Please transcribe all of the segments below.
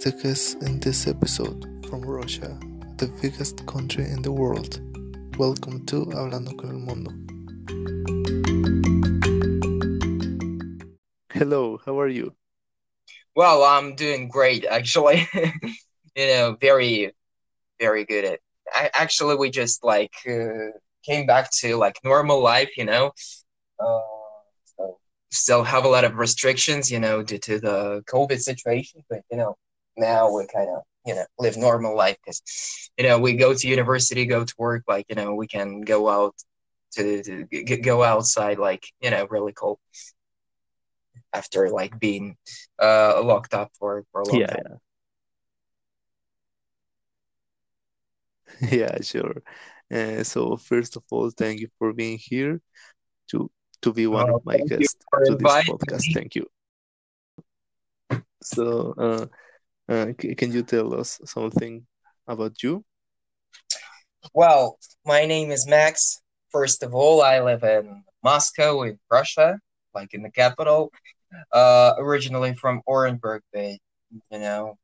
is the guest in this episode from Russia, the biggest country in the world. Welcome to Hablando con el Mundo. Hello, how are you? Well, I'm doing great actually. you know, very, very good at. I, actually, we just like uh, came back to like normal life. You know, uh, so still have a lot of restrictions. You know, due to the COVID situation, but you know, now we kind of you know live normal life because you know we go to university, go to work. Like you know, we can go out to, to g- go outside. Like you know, really cold after like being uh locked up for for a long Yeah, time. yeah, yeah, sure. Uh, so first of all, thank you for being here to to be one Uh, of my guests to this podcast. me. Thank you. So, uh, uh, can you tell us something about you? Well, my name is Max. First of all, I live in Moscow, in Russia, like in the capital. Uh, originally from Orenburg, but you know,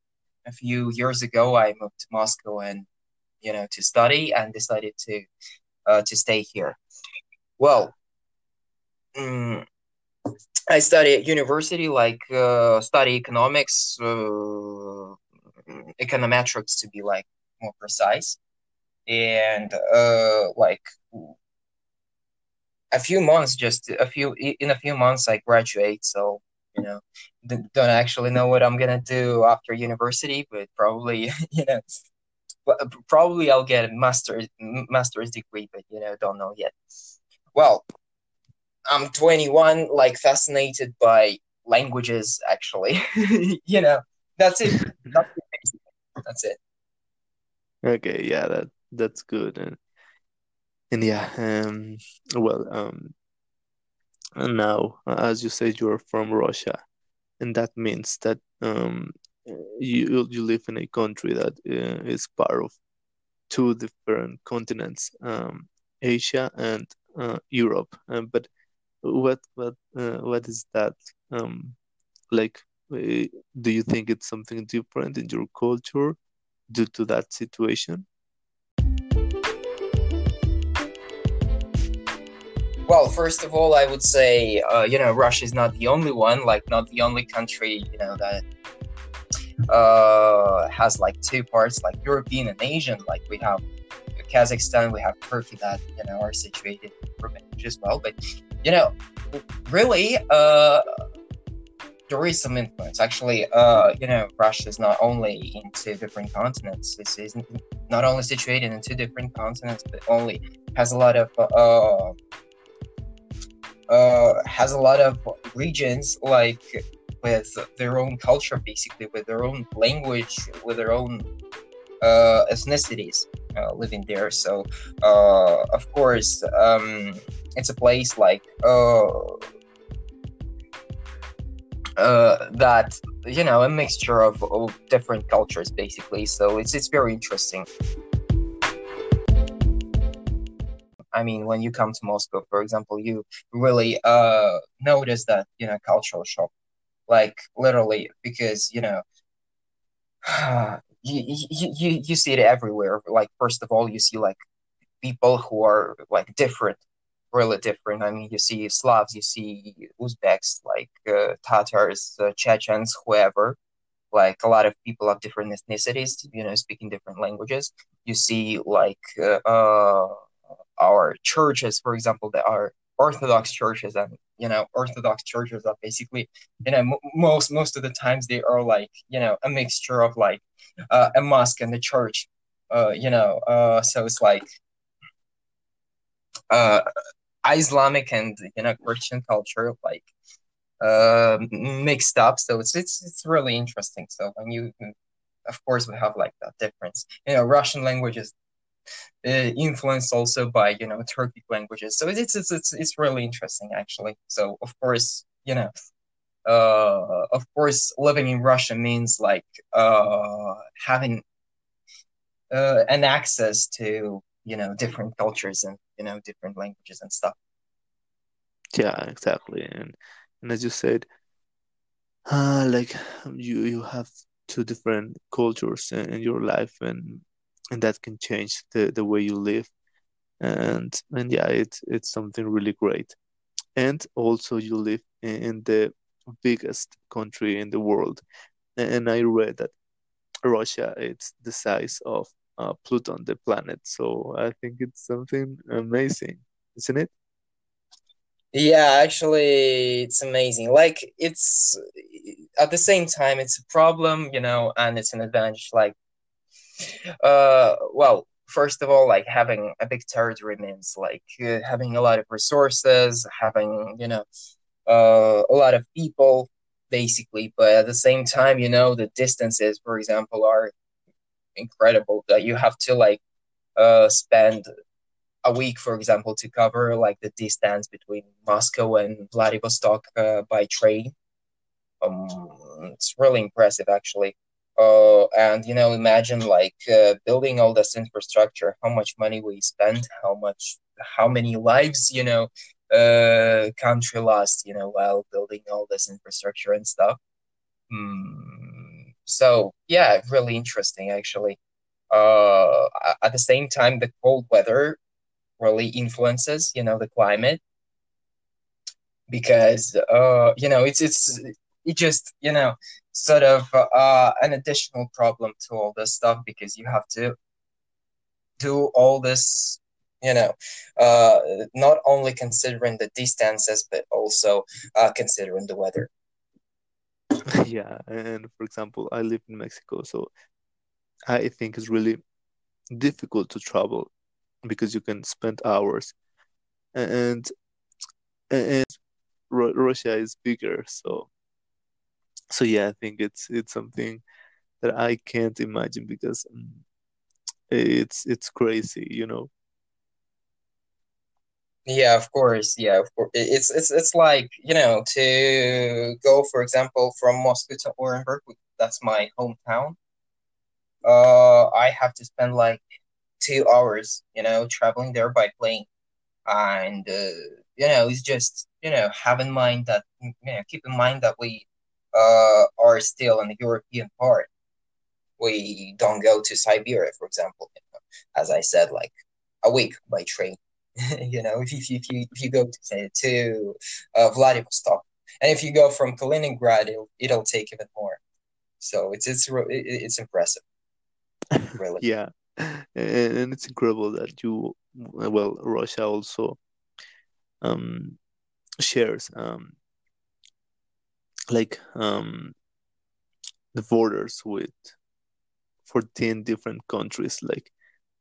a few years ago, I moved to Moscow and you know to study and decided to uh, to stay here. Well, mm, I study at university, like uh, study economics, uh, econometrics to be like more precise, and uh, like a few months, just a few in a few months, I graduate. So you know, don't actually know what I'm gonna do after university, but probably you know, probably I'll get a master's master's degree, but you know, don't know yet. Well, I'm 21, like fascinated by languages. Actually, you know, that's it. That's it. That's it. Okay, yeah, that that's good. And and yeah, um, well, um, and now, as you said, you're from Russia, and that means that um, you you live in a country that uh, is part of two different continents, um, Asia and uh, Europe. Um, but what what uh, what is that um, like? uh, Do you think it's something different in your culture due to that situation? Well, first of all, I would say, uh, you know, Russia is not the only one, like not the only country, you know, that uh, has like two parts, like European and Asian. Like we have Kazakhstan, we have Turkey that you know are situated in Europe as well. But you know, really, uh, there is some influence. Actually, uh, you know, Russia is not only in two different continents. It's, it's not only situated in two different continents, but only has a lot of uh, uh, has a lot of regions like with their own culture, basically with their own language, with their own uh, ethnicities uh, living there. So, uh, of course, um, it's a place like uh, uh, that you know a mixture of, of different cultures, basically. So it's it's very interesting. I mean, when you come to Moscow, for example, you really uh notice that you know cultural shock, like literally, because you know you, you you see it everywhere. Like first of all, you see like people who are like different, really different. I mean, you see Slavs, you see Uzbeks, like uh, Tatars, uh, Chechens, whoever. Like a lot of people of different ethnicities, you know, speaking different languages. You see like uh, uh, our churches, for example, that are Orthodox churches, and you know, Orthodox churches are basically, you know, m- most most of the times they are like, you know, a mixture of like uh, a mosque and a church. Uh, you know, uh, so it's like uh, Islamic and you know Christian culture like uh, mixed up. So it's it's it's really interesting. So when you, of course, we have like that difference. You know, Russian language is uh, influenced also by you know Turkic languages. So it's it's it's it's really interesting actually. So of course, you know, uh, of course, living in Russia means like uh, having uh, an access to you know different cultures and you know different languages and stuff. Yeah, exactly. And and as you said, uh, like you you have two different cultures in, in your life and and that can change the, the way you live and and yeah it's it's something really great and also you live in, the biggest country in the world and i read that russia it's the size of uh, pluton the planet so i think it's something amazing isn't it Yeah, actually, it's amazing. Like, it's at the same time, it's a problem, you know, and it's an advantage. Like, uh, well, first of all, like having a big territory means like uh, having a lot of resources, having, you know, uh, a lot of people, basically. But at the same time, you know, the distances, for example, are incredible. That you have to like uh spend a week, for example, to cover like the distance between Moscow and Vladivostok uh, by train. Um, it's really impressive, actually. Uh, and you know, imagine like uh, building all this infrastructure, how much money we spend how much, how many lives, you know, uh, country lost, you know, while building all this infrastructure and stuff. Mm, so yeah, really interesting, actually. Uh, at the same time, the cold weather really influences, you know, the climate because uh, you know it's it's it just you know sort of uh, an additional problem to all this stuff because you have to do all this you know uh, not only considering the distances but also uh, considering the weather. Yeah and for example i live in mexico so i think it's really difficult to travel because you can spend hours and and Russia is bigger so so yeah I think it's it's something that I can't imagine because um, it's it's crazy you know yeah of course yeah of course it's it's it's like you know to go for example from Moscow to Orenburg that's my hometown uh I have to spend like two hours, you know, traveling there by plane. And, uh, you know, it's just, you know, have in mind that, you know, keep in mind that we uh, are still in the European part. We don't go to Siberia, for example, you know, as I said, like a week by train. you know, if, if, if, you, if you go to, say, to uh, Vladivostok, and if you go from Kaliningrad, it'll, it'll take even more. So it's it's it's impressive, really. yeah and it's incredible that you well Russia also um shares um like um the borders with 14 different countries like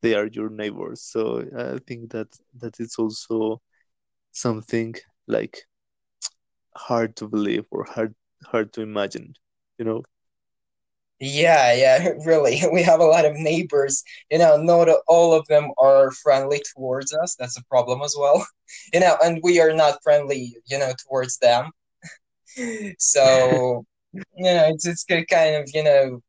they are your neighbors so i think that that is also something like hard to believe or hard hard to imagine you know yeah, yeah, really. We have a lot of neighbors. You know, not all of them are friendly towards us. That's a problem as well. You know, and we are not friendly, you know, towards them. So, you know, it's it's kind of, you know,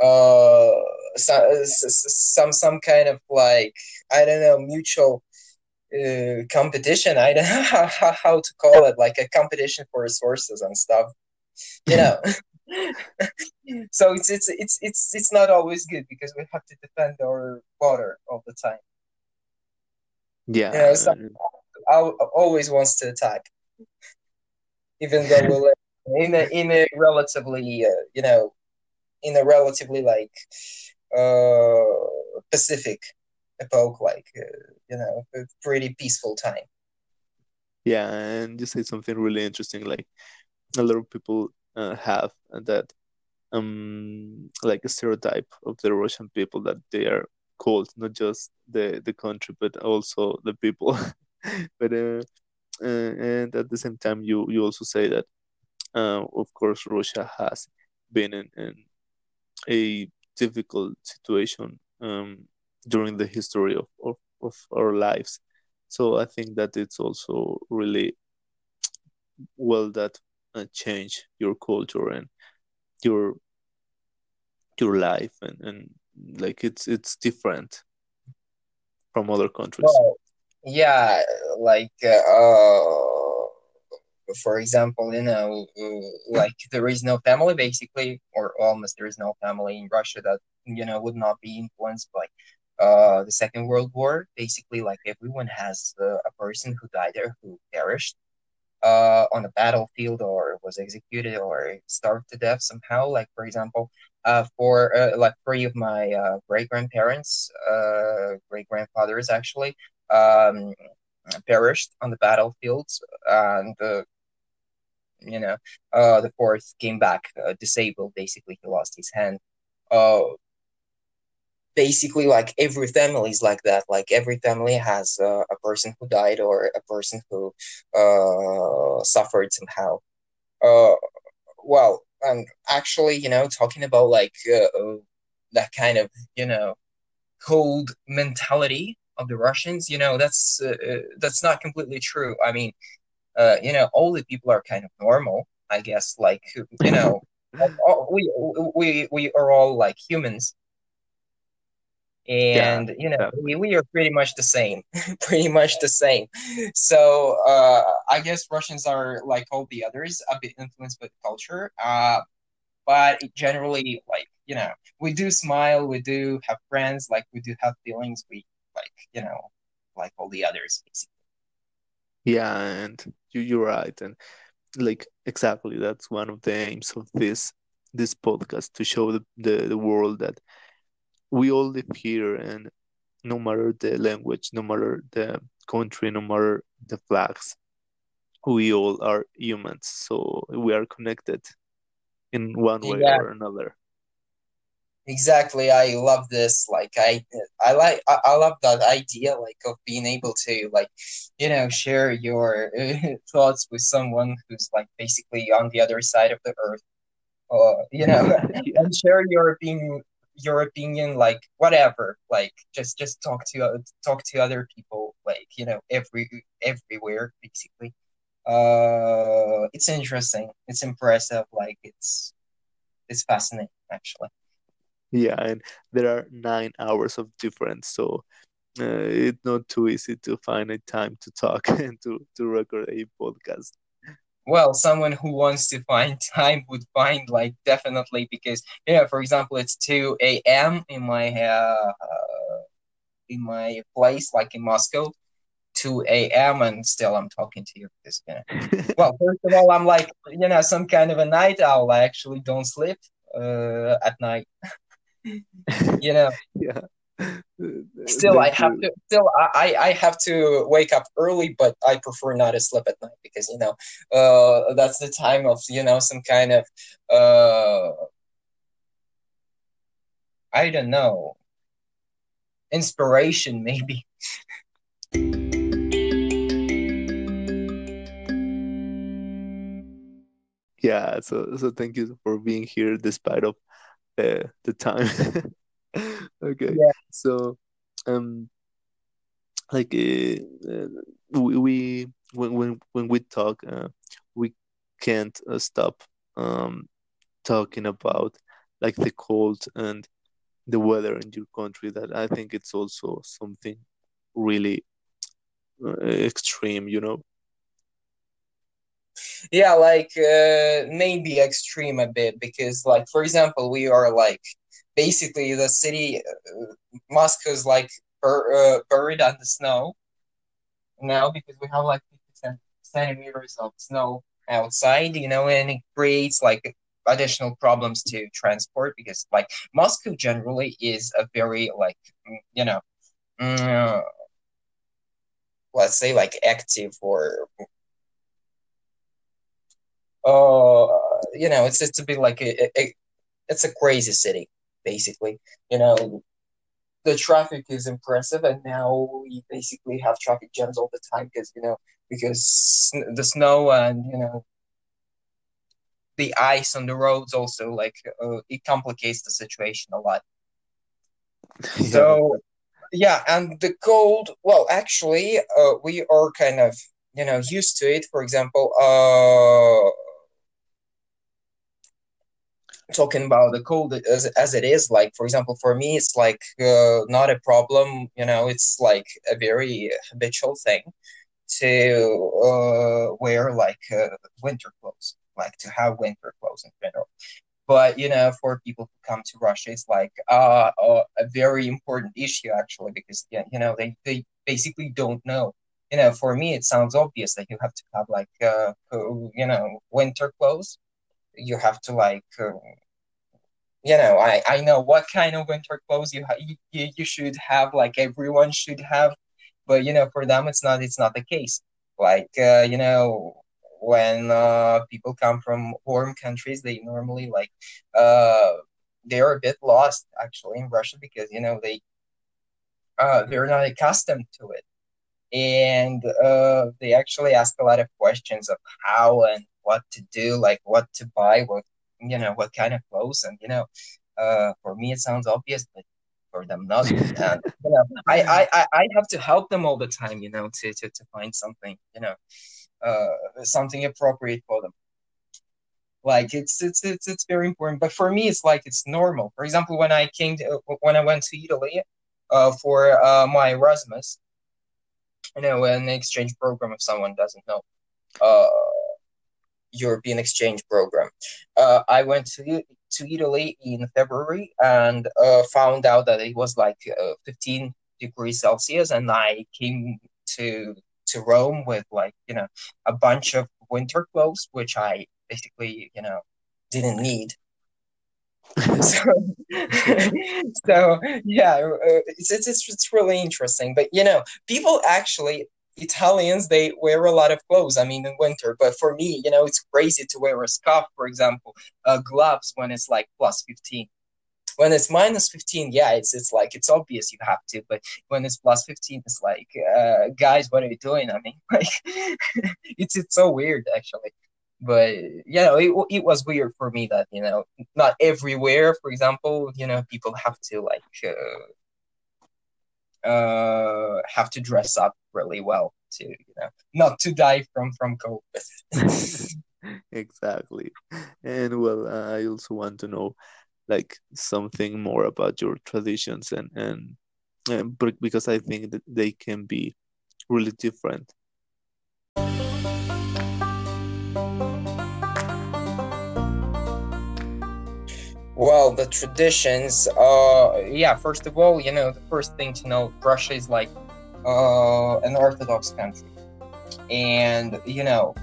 uh, some some some kind of like I don't know, mutual uh, competition. I don't know how, how to call it, like a competition for resources and stuff you know. So it's it's it's it's it's not always good because we have to defend our water all the time. Yeah. You know so always wants to attack even though we live in a in a relatively uh, you know in a relatively like uh pacific epoch like uh, you know a pretty peaceful time yeah and you said something really interesting like a lot of people uh, have that um like a stereotype of the Russian people that they are cold, not just the the country but also the people. but uh, and at the same time, you you also say that uh, of course Russia has been in, in a difficult situation um, during the history of, of, of our lives. So I think that it's also really well that uh, change your culture and your your life and, and like it's it's different from other countries well, yeah like uh, for example, you know, like there is no family basically, or almost there is no family in Russia that you know would not be influenced by uh, the Second World War. Basically, like everyone has uh, a person who died there who perished uh, on the battlefield or was executed or starved to death somehow. Like for example, uh, for uh, like three of my uh, great grandparents, uh, great grandfathers actually, um, perished on the battlefields, and uh, you know, uh, the fourth came back uh, disabled. Basically, he lost his hand. Uh, basically, like every family is like that. Like every family has uh, a person who died or a person who uh, suffered somehow. Uh, well, and actually, you know, talking about like uh, that kind of, you know, cold mentality of the Russians, you know, that's uh, uh, that's not completely true. I mean, uh, you know, all the people are kind of normal, I guess. Like, you know, we we we are all like humans, Yeah, and you know, we, we are pretty much the same, pretty much the same. So uh, I guess Russians are like all the others, a bit influenced by the culture. Uh, but generally like you know we do smile we do have friends like we do have feelings we like you know like all the others basically Yeah, and you you're right, and like exactly that's one of the aims of this this podcast to show the, the, the world that we all live here and no matter the language, no matter the country, no matter the flags, we all are humans, so we are connected in one way yeah or another. Exactly i love this like i i like i, I love that idea like of being able to like you know share your thoughts with someone who's like basically on the other side of the earth. Or you know and share your opinion your opinion like whatever like just just talk to uh, talk to other people like you know every everywhere basically. Uh it's interesting it's impressive like it's it's fascinating actually yeah, and there are nine hours of difference, so uh, it's not too easy to find a time to talk and to to record a podcast. well someone who wants to find time would find like definitely because yeah for example it's 2 a.m in my uh in my place like in moscow 2 a.m. and still I'm talking to you because, you know, well, first of all, I'm like, you know, some kind of a night owl. I actually don't sleep uh, at night. You know, Yeah, still I have to, still I, I have to wake up early, but I prefer not to sleep at night because, you know, uh, that's the time of, you know, some kind of, uh, I don't know, inspiration maybe. Yeah, so so thank you for being here despite of uh, the time. Okay, Yeah. so um, like uh, uh, we, we when when when we talk, uh, we can't uh, stop um talking about like the cold and the weather in your country. That I think it's also something really uh, extreme, you know. Yeah, like uh, maybe extreme a bit because, like, for example, we are like basically the city, uh, is like bur- uh, buried the snow now because we have like 50 centimeters of snow outside, you know, and it creates like additional problems to transport because, like, Moscow generally is a very like, mm, you know, mm, let's say like active or uh, you know, it's it's a bit like a, a, it's a crazy city, basically. You know, the traffic is impressive, and now we basically have traffic jams all the time because you know because the snow and you know the ice on the roads also like uh, it complicates the situation a lot. Yeah, So yeah, and the cold. Well, actually, uh, we are kind of you know used to it. For example, uh, talking about the cold as, as it is like for example for me it's like uh, not a problem you know it's like a very habitual thing to uh, wear like uh, winter clothes, like to have winter clothes in general. But you know, for people who come to Russia, it's like uh, a very important issue actually because you know they they basically don't know. You know, for me, it sounds obvious that you have to have like uh, you know winter clothes. You have to like uh, you know I, I know what kind of winter clothes you, ha- you you should have like everyone should have but you know for them it's not it's not the case. Like uh, you know when uh, people come from warm countries they normally like uh, they're a bit lost actually in russia because you know they uh, they're not accustomed to it. And uh, they actually ask a lot of questions of how and what to do like what to buy what you know what kind of clothes and you know uh, for me it sounds obvious but for them not. And you know I, I i have to help them all the time you know to to, to find something you know uh something appropriate for them. Like it's it's it's it's very important but for me it's like it's normal. For example when i came to when i went to italy uh for uh my erasmus you know an exchange program if someone doesn't know uh European exchange program. Uh, I went to to Italy in February and uh, found out that it was like uh, 15 degrees Celsius, and I came to to Rome with like you know a bunch of winter clothes, which I basically you know didn't need. so, so yeah, uh, it's, it's it's really interesting. But you know, people actually Italians they wear a lot of clothes. I mean, in winter. But for me, you know, it's crazy to wear a scarf, for example, uh, gloves when it's like plus fifteen. When it's minus fifteen, yeah, it's it's like it's obvious you have to. But when it's plus fifteen, it's like, uh, guys, what are you doing? I mean, like, it's it's so weird actually. But you know, it it was weird for me that you know not everywhere. For example, you know, people have to like. Uh, uh, have to dress up really well to you know not to die from from COVID. exactly, and well, uh, I also want to know like something more about your traditions and and, and because I think that they can be really different. Well, the traditions, uh, yeah, first of all, you know, the first thing to know, Russia is like uh, an Orthodox country. And, you know,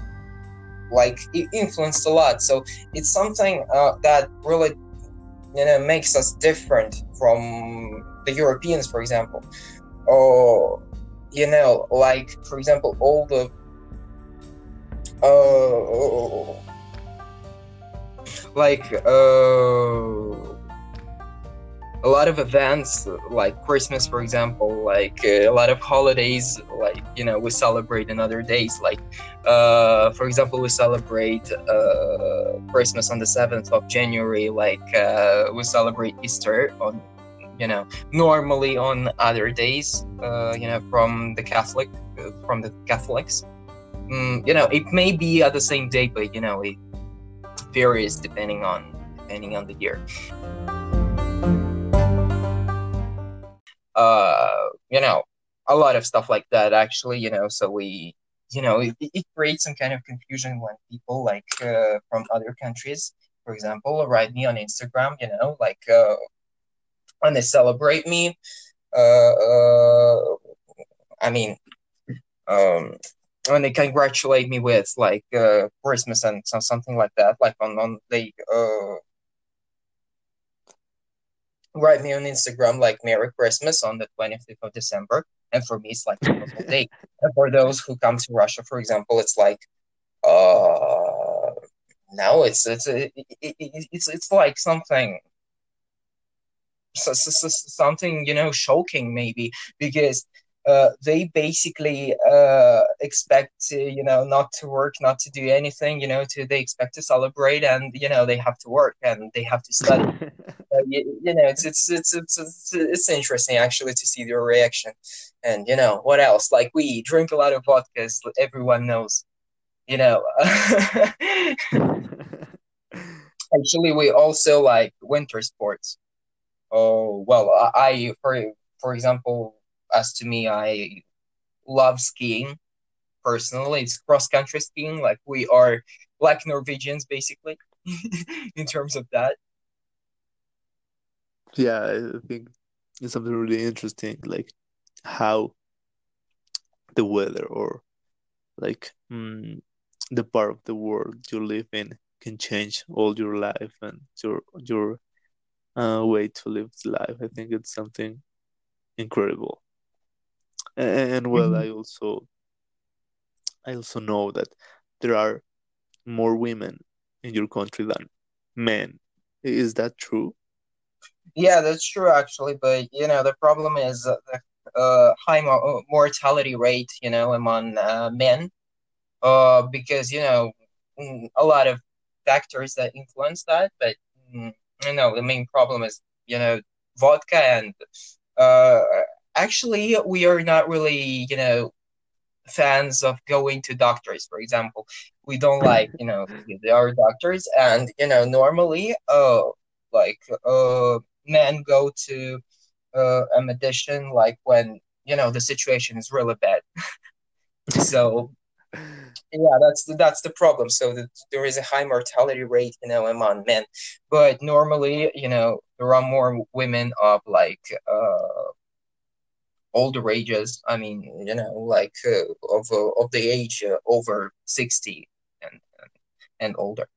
like it influenced a lot. So it's something uh, that really, you know, makes us different from the Europeans, for example. Or, you know, like, for example, all the. Uh, like uh, a lot of events like christmas for example like uh, a lot of holidays like you know we celebrate in other days. Like uh, for example we celebrate uh, christmas on the 7th of january. Like uh, we celebrate easter on you know normally on other days uh, you know from the catholic from the catholics. Mm, you know it may be at the same day but you know it varies depending on depending on the year. Uh, you know, a lot of stuff like that actually, you know, so we you know, it, it creates some kind of confusion when people like uh, from other countries, for example, write me on Instagram, you know, like uh, when they celebrate me. Uh, uh, I mean, um, when they congratulate me with like uh, Christmas and so, something like that, like on on they uh, write me on Instagram like Merry Christmas on the 25th of December, and for me it's like a day. And for those who come to Russia, for example, it's like uh no, it's it's it, it, it's it's like something something you know shocking maybe because uh, they basically uh, expect to, you know not to work, not to do anything. You know, to they expect to celebrate, and you know they have to work and they have to study. uh, you, you, know, it's, it's it's it's it's it's interesting actually to see their reaction. And you know what else? Like we drink a lot of vodka, everyone knows. You know. actually, we also like winter sports. Oh well, I for for example as to me, I love skiing. personally. It's cross country skiing. Like we are like Norwegians, basically, in terms of that. Yeah, I think it's something really interesting, like how the weather or like mm, the part of the world you live in can change all your life and your your uh, way to live life. I think it's something incredible. And, well, Mhm. I also I also know that there are more women in your country than men. Is that true? Yeah, that's true actually, but you know the problem is uh, the uh, high mo- mortality rate, you know, among uh, men, uh, because you know mm, a lot of factors that influence that, but mm, you know the main problem is you know vodka and uh, actually we are not really you know fans of going to doctors, for example. We don't like, you know, there are doctors, and you know, normally, uh, like, uh, men go to uh, a medician like when you know the situation is really bad. So yeah, that's the, that's the problem. So that there is a high mortality rate, you know, among men, but normally, you know, there are more women of like uh older ages. I mean, you know, like uh, of uh, of the age uh, over sixty and and older.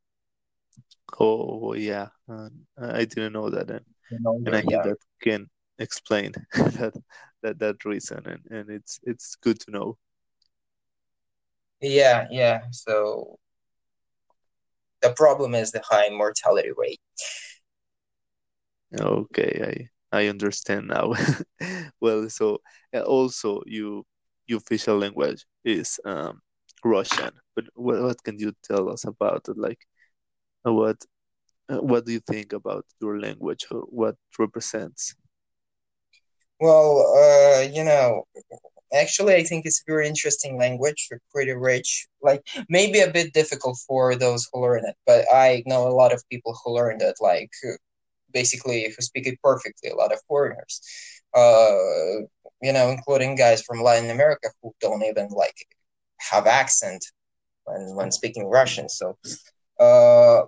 Oh, yeah. Um, I didn't know that, and, And and I think yeah, that can explain that that that reason, and, and it's it's good to know. yeah, yeah. So the problem is the high mortality rate. Okay, I I understand now. Well, so uh, also you your official language is um Russian, but what what can you tell us about it? Like, uh, what uh, what do you think about your language or what represents? Well, uh, you know, actually, I think it's a very interesting language, pretty rich. Like maybe a bit difficult for those who learn it, but I know a lot of people who learned it, like basically who speak it perfectly. A lot of foreigners, uh, you know, including guys from Latin America who don't even like have accent when when speaking Russian. So, uh,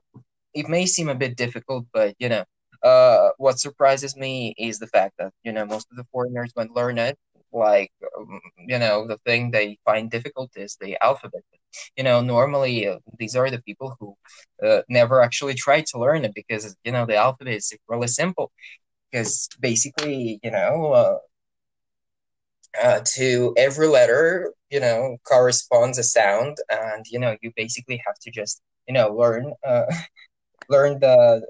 it may seem a bit difficult, but you know, uh, what surprises me is the fact that you know most of the foreigners when learn it, like um, you know, the thing they find difficult is the alphabet. You know, normally uh, these are the people who uh, never actually tried to learn it because you know the alphabet is really simple. Because basically, you know, uh, uh, to every letter, you know, corresponds a sound, and you know, you basically have to just you know learn uh, learn the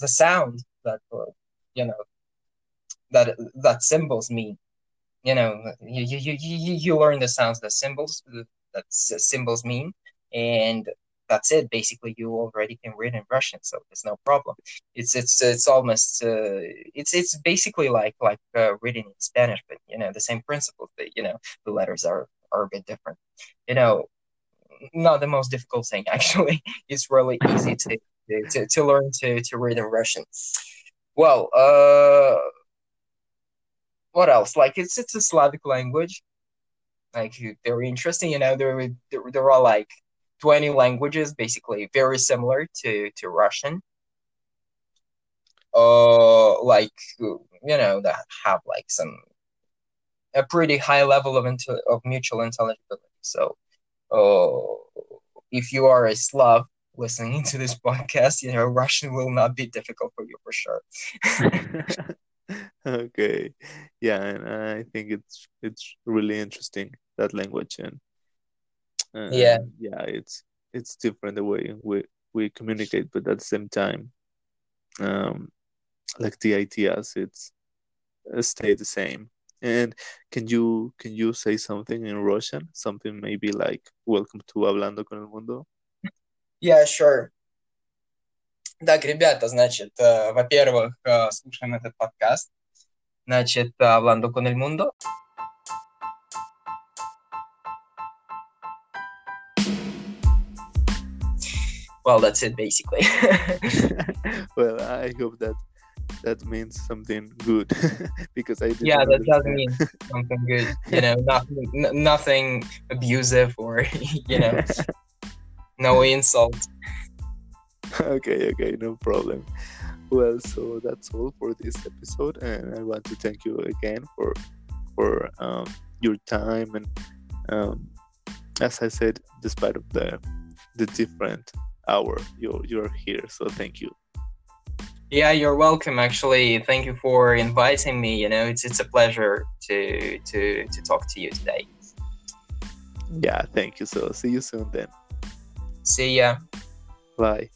the sound that uh, you know that that symbols mean. You know, you you, you, you learn the sounds the symbols that symbols mean, and that's it. Basically, you already can read in Russian, so there's no problem. It's it's it's almost uh, it's it's basically like like uh, reading in Spanish, but you know the same principle. That you know the letters are are a bit different. You know, not the most difficult thing actually. It's really easy to to, to learn to, to read in Russian. Well, uh, what else? Like it's it's a Slavic language, like very interesting. You know, there there, there are like twenty languages, basically very similar to to Russian. Uh, like you know that have like some a pretty high level of inter- of mutual intelligibility. So, uh, if you are a Slav listening to this podcast, you know Russian will not be difficult for you for sure. Okay. Yeah, and I think it's it's really interesting that language and Yeah, yeah, it's it's different the way we we communicate, but at the same time, um, like the ideas, it's uh, stay the same. And can you can you say something in Russian? Something maybe like "Welcome to Hablando con el Mundo." yeah, sure. Так, ребята, значит, э, во-первых, э, слушаем этот подкаст. Значит, Hablando con el Mundo. Well, that's it basically. Well, I hope that that means something good because I Yeah, that does understand. mean something good. You know, nothing, nothing abusive or you know, no insult. Okay, okay, no problem. Well, so that's all for this episode, and I want to thank you again for for um, your time and um, as I said, despite of the the different hour, you're you're here, so thank you. Yeah, you're welcome. Actually, thank you for inviting me. You know, it's it's a pleasure to to to talk to you today. Yeah, thank you. So see you soon then. See ya. Bye.